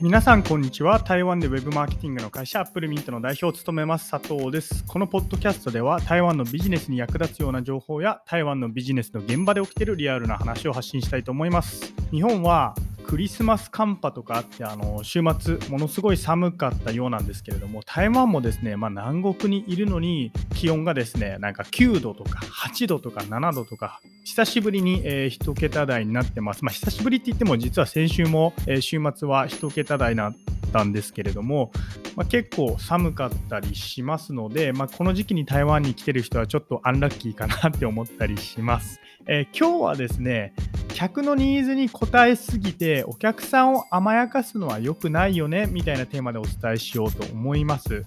皆さんこんにちは。台湾でウェブマーケティングの会社アップルミントの代表を務めます佐藤です。このポッドキャストでは台湾のビジネスに役立つような情報や台湾のビジネスの現場で起きているリアルな話を発信したいと思います。日本はクリスマス寒波とかあってあの週末ものすごい寒かったようなんですけれども台湾もですね、まあ、南国にいるのに気温がですねなんか9度とか8度とか7度とか久しぶりに、えー、1桁台になってます、まあ、久しぶりって言っても実は先週も、えー、週末は1桁台なったんですけれども、まあ、結構寒かったりしますので、まあ、この時期に台湾に来てる人はちょっとアンラッキーかなって思ったりします。えー、今日はですね客のニーズに応えすぎてお客さんを甘やかすのは良くないよねみたいなテーマでお伝えしようと思います。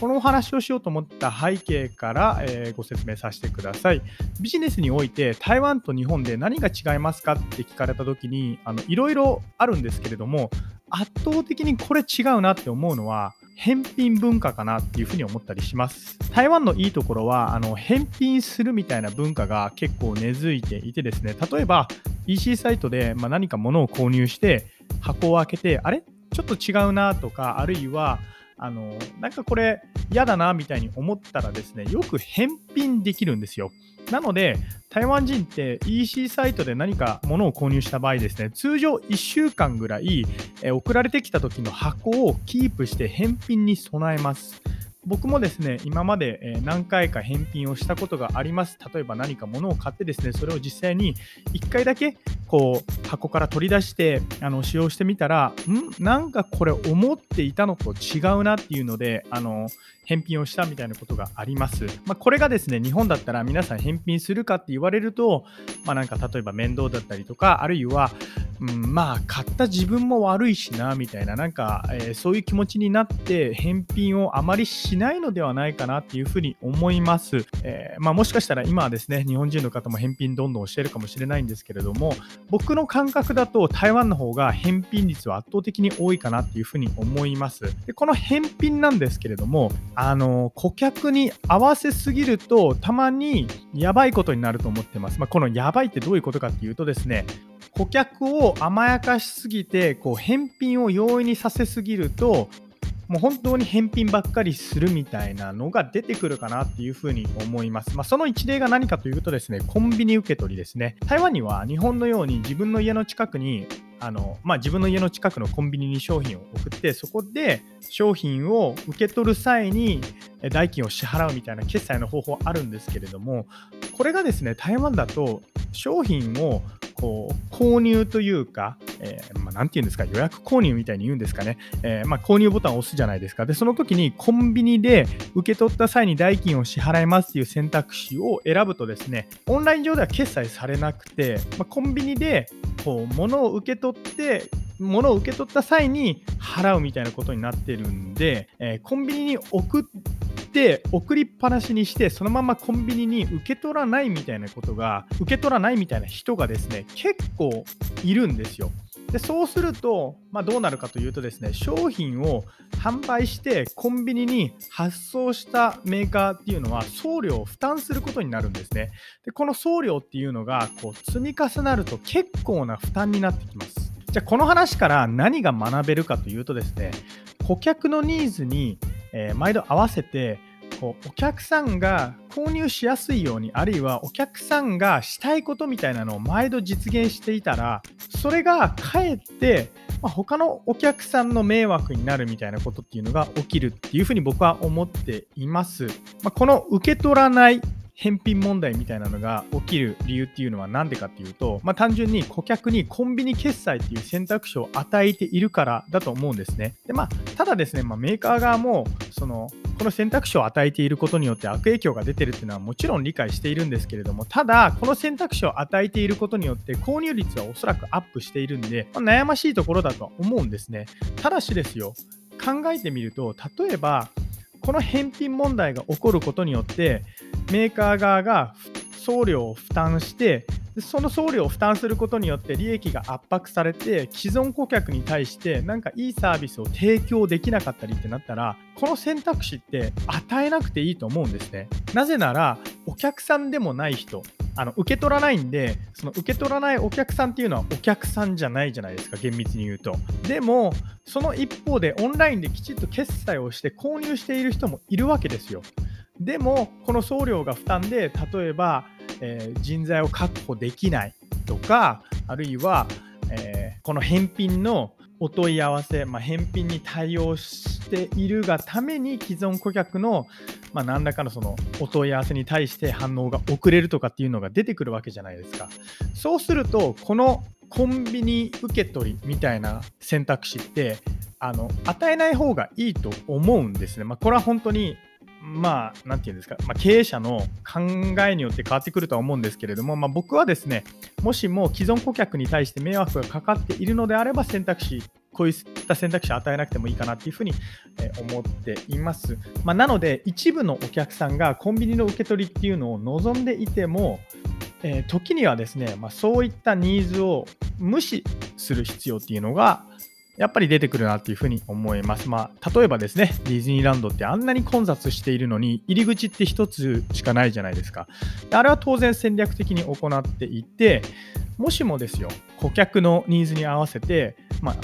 このお話をしようと思った背景から、えー、ご説明させてください。ビジネスにおいて台湾と日本で何が違いますかって聞かれた時にいろいろあるんですけれども圧倒的にこれ違うなって思うのは返品文化かなっていうふうに思ったりします。台湾のいいところはあの返品するみたいな文化が結構根付いていてですね例えば EC サイトで、ま何か物を購入して箱を開けてあれ？ちょっと違うなとかあるいはあのなんかこれ嫌だなみたいに思ったらですねよく返品できるんですよなので台湾人って EC サイトで何か物を購入した場合ですね通常1週間ぐらい、え送られてきた時の箱をキープして返品に備えます僕もですね、今まで何回か返品をしたことがあります。例えば何か物を買ってですね、それを実際に1回だけこう箱から取り出してあの使用してみたら、ん？なんかこれ思っていたのと違うなっていうので、あの返品をしたみたいなことがあります。まあ、これがですね、日本だったら皆さん返品するかって言われると、まあ、なんか例えば面倒だったりとか、あるいは、うん、まあ買った自分も悪いしなみたいななんか、えー、そういう気持ちになって返品をあまりしないのではないかなっていうふうに思います、えー、まあ、もしかしたら今はですね日本人の方も返品どんどんしてるかもしれないんですけれども僕の感覚だと台湾の方が返品率は圧倒的に多いかなっていうふうに思います。でこの返品なんですけれどもあの顧客に合わせすぎるとたまにやばいことになると思ってます、まあ、このやばいってどういうことかっていうとですね顧客を甘やかしすぎてこう返品を容易にさせすぎるともう本当に返品ばっかりするみたいなのが出てくるかなっていうふうに思います。まあ、その一例が何かというとですね、コンビニ受け取りですね。台湾には日本のように自分の家の近くにあの、まあ、自分の家の近くのコンビニに商品を送ってそこで商品を受け取る際に代金を支払うみたいな決済の方法あるんですけれどもこれがですね台湾だと商品をこう購入というか、えー、まあ、て言うんですか、予約購入みたいに言うんですかね、えー、まあ、購入ボタンを押すじゃないですか。で、その時にコンビニで受け取った際に代金を支払いますっていう選択肢を選ぶとですね、オンライン上では決済されなくて、まあ、コンビニでこう物を受け取って、物を受け取った際に払うみたいなことになってるんで、えー、コンビニに送って送りっぱなしにしてそのままコンビニに受け取らないみたいなことが受け取らないみたいな人がですね結構いるんですよ。でそうすると、まあ、どうなるかというとですね商品を販売してコンビニに発送したメーカーっていうのは送料を負担することになるんですね。でこの送料っていうのがこう積み重なると結構な負担になってきます。じゃあこの話から何が学べるかというとですね顧客のニーズにえー、毎度合わせてこうお客さんが購入しやすいようにあるいはお客さんがしたいことみたいなのを毎度実現していたらそれがかえって、まあ、他のお客さんの迷惑になるみたいなことっていうのが起きるっていうふうに僕は思っています。まあ、この受け取らない返品問題みたいなのが起きる理由っていうのは何でかっていうと、まあ、単純に顧客にコンビニ決済っていう選択肢を与えているからだと思うんですね。でまあ、ただですね、まあ、メーカー側もそのこの選択肢を与えていることによって悪影響が出てるっていうのはもちろん理解しているんですけれども、ただ、この選択肢を与えていることによって購入率はおそらくアップしているんで、まあ、悩ましいところだとは思うんですね。ただしですよ、考えてみると、例えば、この返品問題が起こることによって、メーカー側が送料を負担してその送料を負担することによって利益が圧迫されて既存顧客に対してなんかいいサービスを提供できなかったりってなったらこの選択肢って与えなくていいと思うんですねなぜならお客さんでもない人あの受け取らないんで、その受け取らないお客さんっていうのはお客さんじゃないじゃないですか、厳密に言うと。でも、その一方でオンラインできちっと決済をして購入している人もいるわけですよ。でも、この送料が負担で、例えば、えー、人材を確保できないとか、あるいは、えー、この返品のお問い合わせ、まあ、返品に対応しているがために既存顧客の、まあ、何らかのそのお問い合わせに対して反応が遅れるとかっていうのが出てくるわけじゃないですか。そうするとこのコンビニ受け取りみたいな選択肢ってあの与えない方がいいと思うんですね。まあ、これは本当にまあ、なんていうんですか、まあ、経営者の考えによって変わってくるとは思うんですけれども、まあ、僕はですね、もしも既存顧客に対して迷惑がかかっているのであれば、選択肢、こういった選択肢を与えなくてもいいかなっていうふうに思っています。まあ、なので、一部のお客さんがコンビニの受け取りっていうのを望んでいても、えー、時にはですね、まあ、そういったニーズを無視する必要っていうのがやっぱり出てくるなっていうふうに思います。まあ、例えばですね、ディズニーランドってあんなに混雑しているのに、入り口って1つしかないじゃないですか。あれは当然戦略的に行っていて、もしもですよ、顧客のニーズに合わせて、まあ、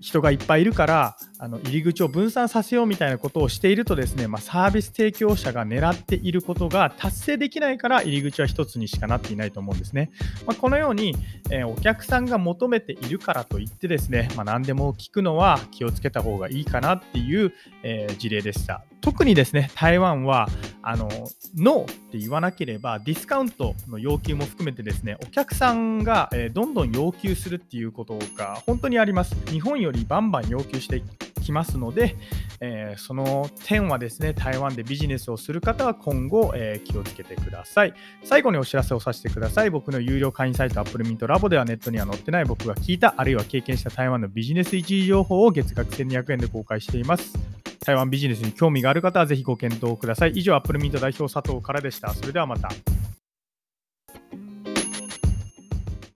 人がいっぱいいるからあの入り口を分散させようみたいなことをしているとですね、まあ、サービス提供者が狙っていることが達成できないから入り口は1つにしかなっていないと思うんですね。まあ、このように、えー、お客さんが求めているからといってですね、まあ、何でも聞くのは気をつけた方がいいかなっていう、えー、事例でした。特にですね、台湾は、あの、ノーって言わなければ、ディスカウントの要求も含めてですね、お客さんが、えー、どんどん要求するっていうことが本当にあります。日本よりバンバン要求してきますので、えー、その点はですね、台湾でビジネスをする方は今後、えー、気をつけてください。最後にお知らせをさせてください。僕の有料会員サイト Apple Mint Labo ではネットには載ってない僕が聞いた、あるいは経験した台湾のビジネス一時情報を月額1200円で公開しています。台湾ビジネスに興味がある方はぜひご検討ください。以上、アップルミント代表佐藤からでした。それではまた。